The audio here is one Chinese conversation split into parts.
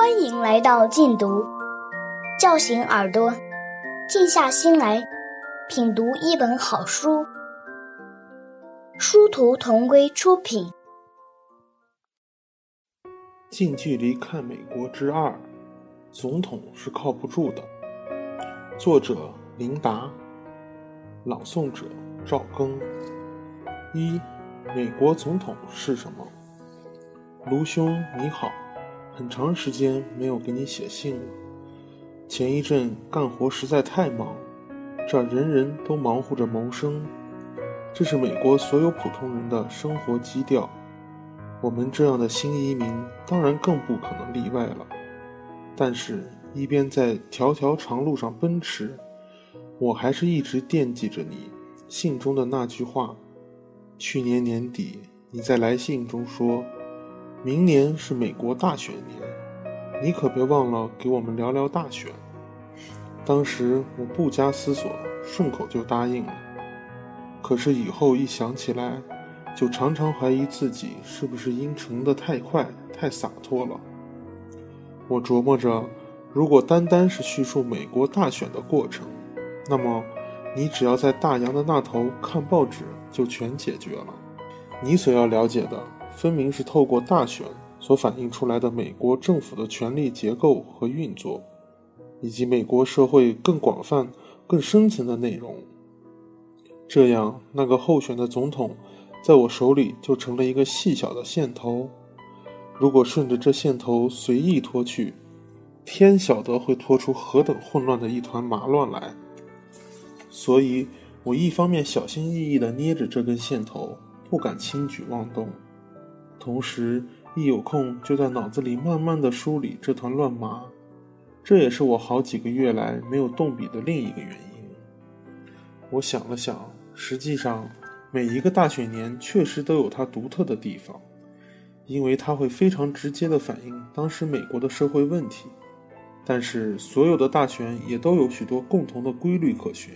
欢迎来到禁读，叫醒耳朵，静下心来品读一本好书。殊途同归出品。近距离看美国之二，总统是靠不住的。作者：琳达，朗诵者：赵庚。一，美国总统是什么？卢兄你好，很长时间没有给你写信了。前一阵干活实在太忙，这人人都忙活着谋生，这是美国所有普通人的生活基调。我们这样的新移民当然更不可能例外了。但是，一边在条条长路上奔驰，我还是一直惦记着你信中的那句话。去年年底，你在来信中说。明年是美国大选年，你可别忘了给我们聊聊大选。当时我不加思索，顺口就答应了。可是以后一想起来，就常常怀疑自己是不是应承的太快、太洒脱了。我琢磨着，如果单单是叙述美国大选的过程，那么你只要在大洋的那头看报纸，就全解决了。你所要了解的。分明是透过大选所反映出来的美国政府的权力结构和运作，以及美国社会更广泛、更深层的内容。这样，那个候选的总统，在我手里就成了一个细小的线头。如果顺着这线头随意拖去，天晓得会拖出何等混乱的一团麻乱来。所以，我一方面小心翼翼地捏着这根线头，不敢轻举妄动。同时，一有空就在脑子里慢慢的梳理这团乱麻，这也是我好几个月来没有动笔的另一个原因。我想了想，实际上每一个大选年确实都有它独特的地方，因为它会非常直接的反映当时美国的社会问题。但是，所有的大选也都有许多共同的规律可循，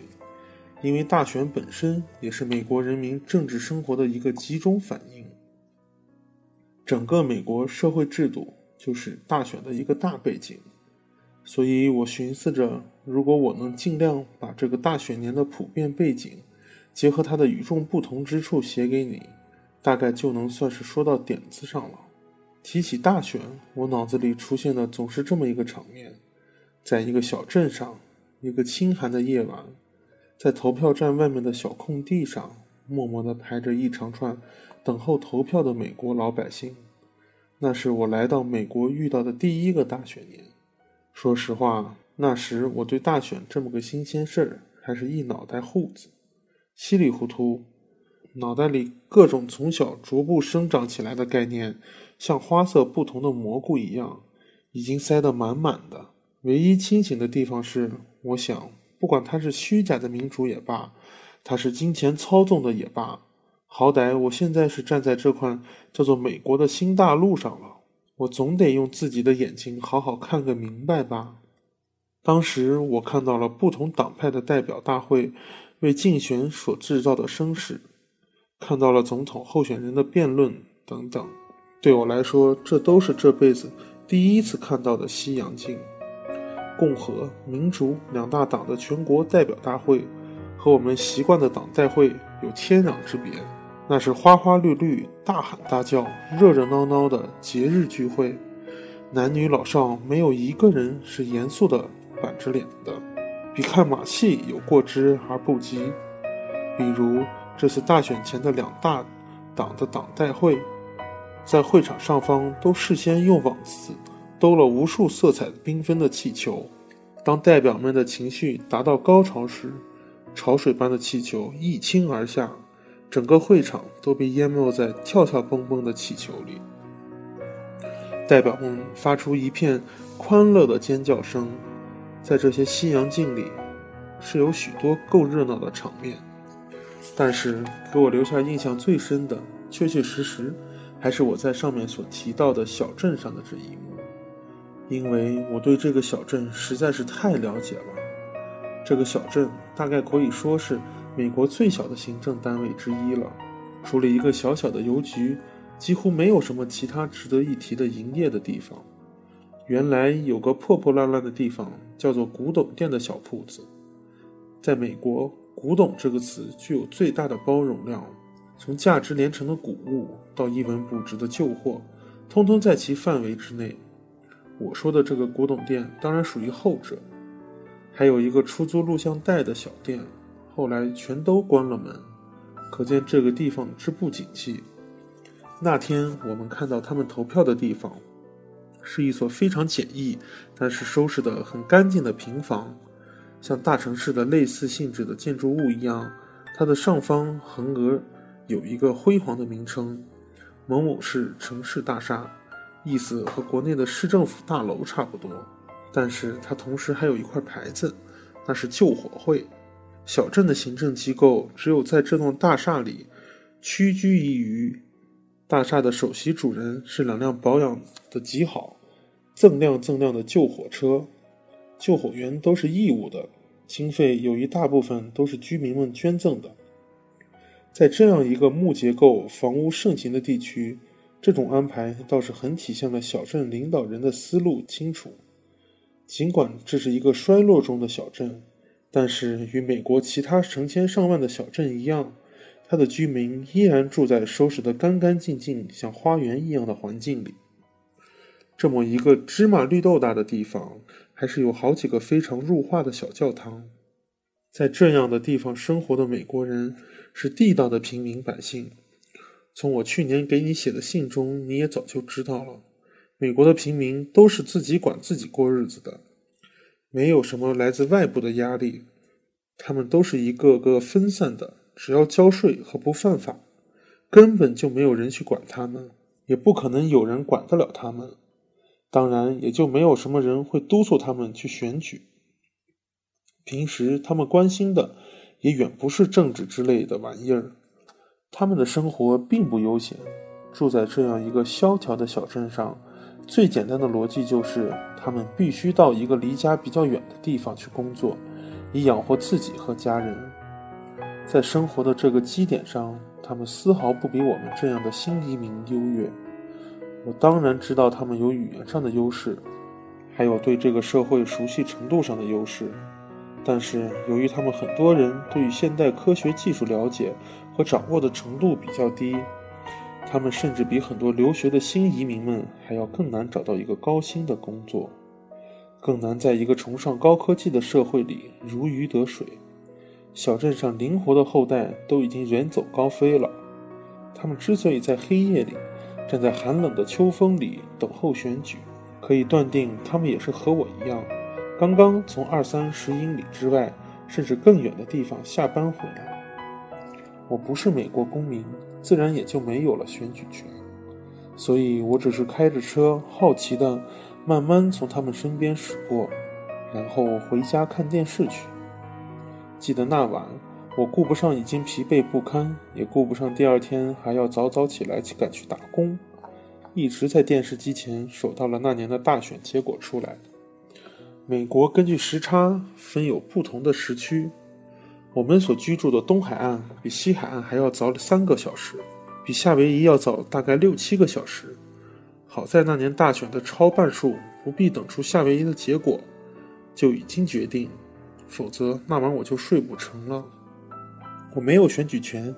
因为大选本身也是美国人民政治生活的一个集中反应。整个美国社会制度就是大选的一个大背景，所以我寻思着，如果我能尽量把这个大选年的普遍背景，结合它的与众不同之处写给你，大概就能算是说到点子上了。提起大选，我脑子里出现的总是这么一个场面：在一个小镇上，一个清寒的夜晚，在投票站外面的小空地上，默默地排着一长串。等候投票的美国老百姓，那是我来到美国遇到的第一个大选年。说实话，那时我对大选这么个新鲜事儿还是一脑袋糊子，稀里糊涂，脑袋里各种从小逐步生长起来的概念，像花色不同的蘑菇一样，已经塞得满满的。唯一清醒的地方是，我想，不管它是虚假的民主也罢，他是金钱操纵的也罢。好歹我现在是站在这块叫做美国的新大陆上了，我总得用自己的眼睛好好看个明白吧。当时我看到了不同党派的代表大会为竞选所制造的声势，看到了总统候选人的辩论等等。对我来说，这都是这辈子第一次看到的西洋镜。共和、民主两大党的全国代表大会，和我们习惯的党代会有天壤之别。那是花花绿绿、大喊大叫、热热闹闹的节日聚会，男女老少没有一个人是严肃的、板着脸的，比看马戏有过之而不及。比如这次大选前的两大党的党代会，在会场上方都事先用网子兜了无数色彩缤纷的气球，当代表们的情绪达到高潮时，潮水般的气球一倾而下。整个会场都被淹没在跳跳蹦蹦的气球里，代表们发出一片欢乐的尖叫声。在这些西洋镜里，是有许多够热闹的场面，但是给我留下印象最深的，确确实实还是我在上面所提到的小镇上的这一幕，因为我对这个小镇实在是太了解了。这个小镇大概可以说是。美国最小的行政单位之一了，除了一个小小的邮局，几乎没有什么其他值得一提的营业的地方。原来有个破破烂烂的地方，叫做古董店的小铺子。在美国，“古董”这个词具有最大的包容量，从价值连城的古物到一文不值的旧货，通通在其范围之内。我说的这个古董店当然属于后者。还有一个出租录像带的小店，后来全都关了门，可见这个地方之不景气。那天我们看到他们投票的地方，是一所非常简易，但是收拾得很干净的平房，像大城市的类似性质的建筑物一样。它的上方横额有一个辉煌的名称“某某市城市大厦”，意思和国内的市政府大楼差不多。但是它同时还有一块牌子，那是救火会。小镇的行政机构只有在这栋大厦里屈居一隅。大厦的首席主人是两辆保养的极好、锃亮锃亮的救火车，救火员都是义务的，经费有一大部分都是居民们捐赠的。在这样一个木结构、房屋盛行的地区，这种安排倒是很体现了小镇领导人的思路清楚。尽管这是一个衰落中的小镇，但是与美国其他成千上万的小镇一样。它的居民依然住在收拾得干干净净、像花园一样的环境里。这么一个芝麻绿豆大的地方，还是有好几个非常入画的小教堂。在这样的地方生活的美国人是地道的平民百姓。从我去年给你写的信中，你也早就知道了。美国的平民都是自己管自己过日子的，没有什么来自外部的压力。他们都是一个个分散的。只要交税和不犯法，根本就没有人去管他们，也不可能有人管得了他们。当然，也就没有什么人会督促他们去选举。平时他们关心的也远不是政治之类的玩意儿。他们的生活并不悠闲。住在这样一个萧条的小镇上，最简单的逻辑就是，他们必须到一个离家比较远的地方去工作，以养活自己和家人。在生活的这个基点上，他们丝毫不比我们这样的新移民优越。我当然知道他们有语言上的优势，还有对这个社会熟悉程度上的优势。但是，由于他们很多人对于现代科学技术了解和掌握的程度比较低，他们甚至比很多留学的新移民们还要更难找到一个高薪的工作，更难在一个崇尚高科技的社会里如鱼得水。小镇上灵活的后代都已经远走高飞了。他们之所以在黑夜里站在寒冷的秋风里等候选举，可以断定他们也是和我一样，刚刚从二三十英里之外甚至更远的地方下班回来。我不是美国公民，自然也就没有了选举权，所以我只是开着车，好奇的慢慢从他们身边驶过，然后回家看电视去。记得那晚，我顾不上已经疲惫不堪，也顾不上第二天还要早早起来去赶去打工，一直在电视机前守到了那年的大选结果出来。美国根据时差分有不同的时区，我们所居住的东海岸比西海岸还要早三个小时，比夏威夷要早大概六七个小时。好在那年大选的超半数不必等出夏威夷的结果，就已经决定。否则那晚我就睡不成了。我没有选举权，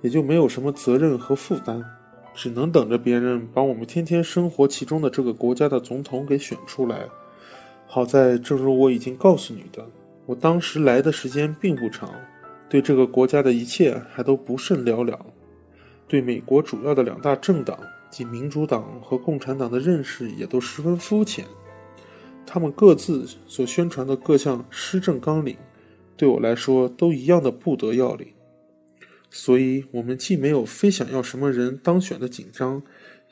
也就没有什么责任和负担，只能等着别人把我们天天生活其中的这个国家的总统给选出来。好在，正如我已经告诉你的，我当时来的时间并不长，对这个国家的一切还都不甚了了，对美国主要的两大政党即民主党和共产党的认识也都十分肤浅。他们各自所宣传的各项施政纲领，对我来说都一样的不得要领，所以，我们既没有非想要什么人当选的紧张，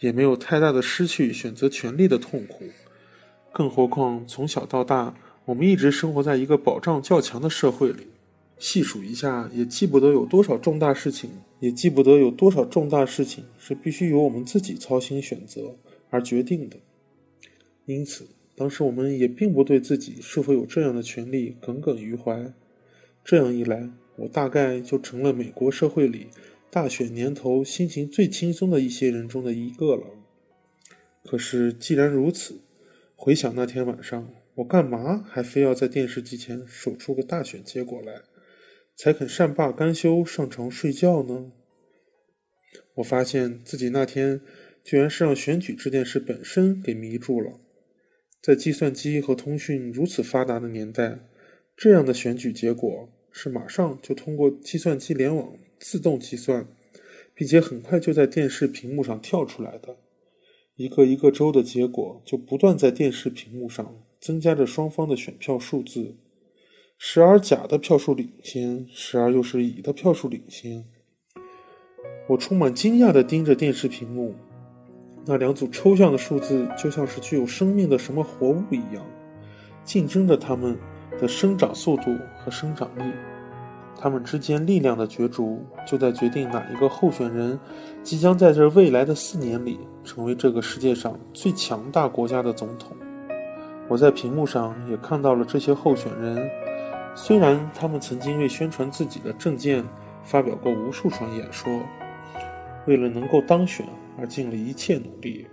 也没有太大的失去选择权利的痛苦。更何况，从小到大，我们一直生活在一个保障较强的社会里。细数一下，也记不得有多少重大事情，也记不得有多少重大事情是必须由我们自己操心选择而决定的。因此。当时我们也并不对自己是否有这样的权利耿耿于怀，这样一来，我大概就成了美国社会里大选年头心情最轻松的一些人中的一个了。可是既然如此，回想那天晚上，我干嘛还非要在电视机前守出个大选结果来，才肯善罢甘休上床睡觉呢？我发现自己那天居然是让选举这件事本身给迷住了。在计算机和通讯如此发达的年代，这样的选举结果是马上就通过计算机联网自动计算，并且很快就在电视屏幕上跳出来的。一个一个州的结果就不断在电视屏幕上增加着双方的选票数字，时而甲的票数领先，时而又是乙的票数领先。我充满惊讶地盯着电视屏幕，那两组抽象的数字就像是具有生命的什么活物一样，竞争着它们的生长速度和生长力。他们之间力量的角逐，就在决定哪一个候选人即将在这未来的四年里成为这个世界上最强大国家的总统。我在屏幕上也看到了这些候选人，虽然他们曾经为宣传自己的政见发表过无数场演说，为了能够当选而尽了一切努力，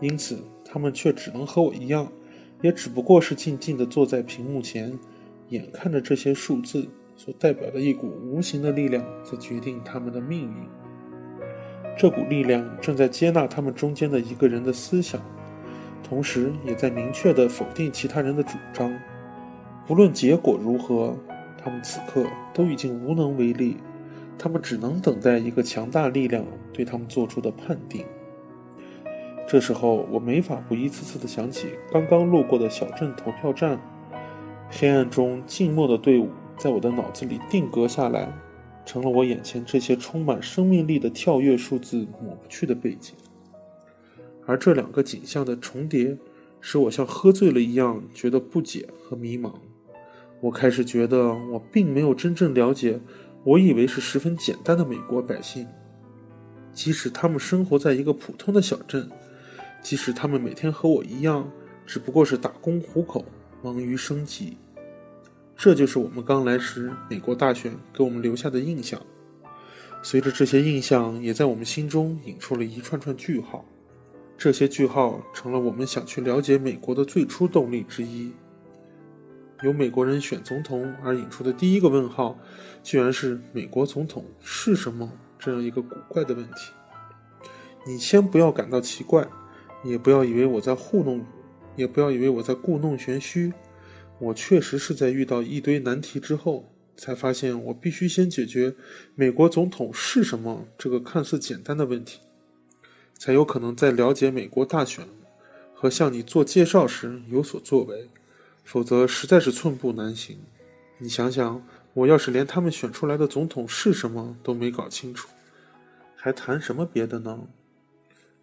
因此他们却只能和我一样，也只不过是静静地坐在屏幕前，眼看着这些数字。所代表的一股无形的力量在决定他们的命运。这股力量正在接纳他们中间的一个人的思想，同时也在明确地否定其他人的主张。无论结果如何，他们此刻都已经无能为力，他们只能等待一个强大力量对他们做出的判定。这时候，我没法不一次次地想起刚刚路过的小镇投票站，黑暗中静默的队伍。在我的脑子里定格下来，成了我眼前这些充满生命力的跳跃数字抹不去的背景。而这两个景象的重叠，使我像喝醉了一样觉得不解和迷茫。我开始觉得我并没有真正了解我以为是十分简单的美国百姓，即使他们生活在一个普通的小镇，即使他们每天和我一样，只不过是打工糊口，忙于生计。这就是我们刚来时美国大选给我们留下的印象。随着这些印象，也在我们心中引出了一串串句号。这些句号成了我们想去了解美国的最初动力之一。由美国人选总统而引出的第一个问号，居然是“美国总统是什么”这样一个古怪的问题。你先不要感到奇怪，也不要以为我在糊弄你，也不要以为我在故弄玄虚。我确实是在遇到一堆难题之后，才发现我必须先解决美国总统是什么这个看似简单的问题，才有可能在了解美国大选和向你做介绍时有所作为，否则实在是寸步难行。你想想，我要是连他们选出来的总统是什么都没搞清楚，还谈什么别的呢？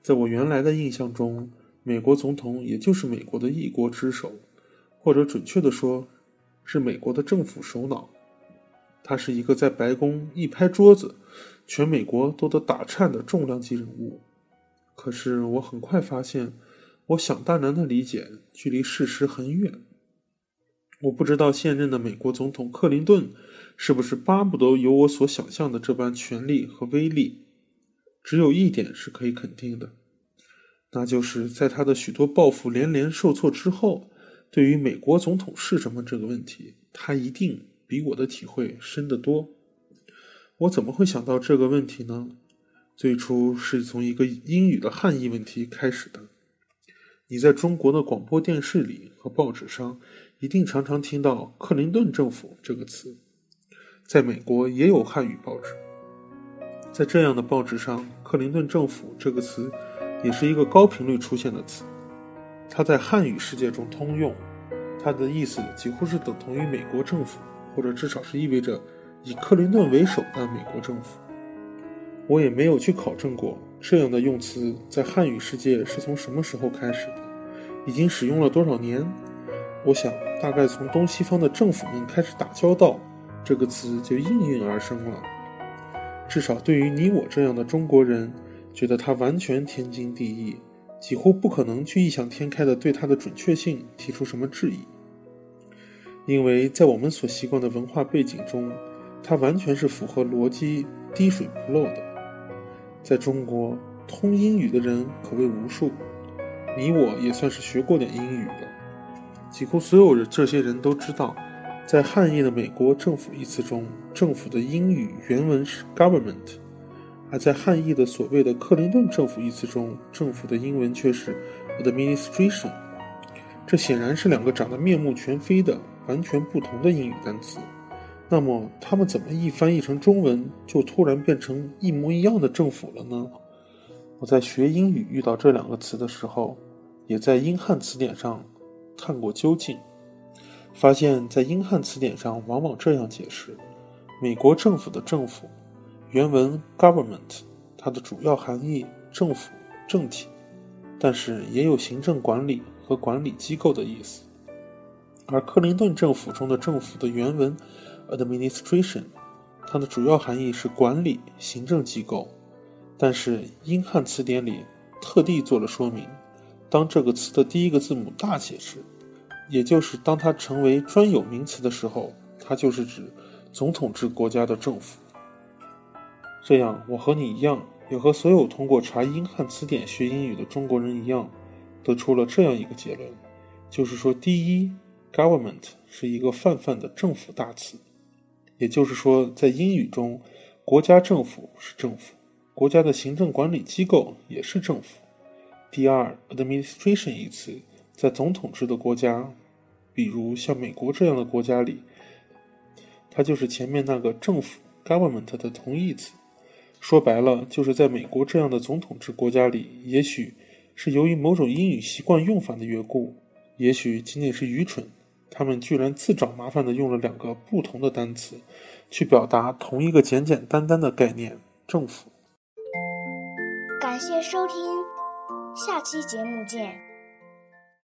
在我原来的印象中，美国总统也就是美国的一国之首。或者准确的说，是美国的政府首脑。他是一个在白宫一拍桌子，全美国都得打颤的重量级人物。可是我很快发现，我想当然的理解距离事实很远。我不知道现任的美国总统克林顿是不是巴不得有我所想象的这般权力和威力。只有一点是可以肯定的，那就是在他的许多抱负连连受挫之后。对于美国总统是什么这个问题，他一定比我的体会深得多。我怎么会想到这个问题呢？最初是从一个英语的汉译问题开始的。你在中国的广播电视里和报纸上，一定常常听到“克林顿政府”这个词。在美国也有汉语报纸，在这样的报纸上，“克林顿政府”这个词也是一个高频率出现的词。它在汉语世界中通用，它的意思几乎是等同于美国政府，或者至少是意味着以克林顿为首的美国政府。我也没有去考证过这样的用词在汉语世界是从什么时候开始的，已经使用了多少年。我想，大概从东西方的政府们开始打交道，这个词就应运而生了。至少对于你我这样的中国人，觉得它完全天经地义。几乎不可能去异想天开的对它的准确性提出什么质疑，因为在我们所习惯的文化背景中，它完全是符合逻辑、滴水不漏的。在中国，通英语的人可谓无数，你我也算是学过点英语的。几乎所有人这些人都知道，在汉译的“美国政府”一词中，政府的英语原文是 government，而在汉译的所谓的克林顿政府一词中，政府的英文却是 administration。这显然是两个长得面目全非的完全不同的英语单词。那么，他们怎么一翻译成中文，就突然变成一模一样的政府了呢？我在学英语遇到这两个词的时候，也在英汉词典上看过究竟，发现，在英汉词典上往往这样解释：美国政府的政府，原文 government，它的主要含义政府、政体，但是也有行政管理和管理机构的意思。而克林顿政府中的政府的原文。Administration，它的主要含义是管理、行政机构，但是英汉词典里特地做了说明：当这个词的第一个字母大写时，也就是当它成为专有名词的时候，它就是指总统制国家的政府。这样，我和你一样，也和所有通过查英汉词典学英语的中国人一样，得出了这样一个结论：就是说，第一，government 是一个泛泛的政府大词。也就是说，在英语中，国家政府是政府，国家的行政管理机构也是政府。第二，administration 一词在总统制的国家，比如像美国这样的国家里，它就是前面那个政府 government 的同义词。说白了，就是在美国这样的总统制国家里，也许是由于某种英语习惯用法的缘故，也许仅仅是愚蠢。他们居然自找麻烦的用了两个不同的单词，去表达同一个简简单单的概念——政府。感谢收听，下期节目见。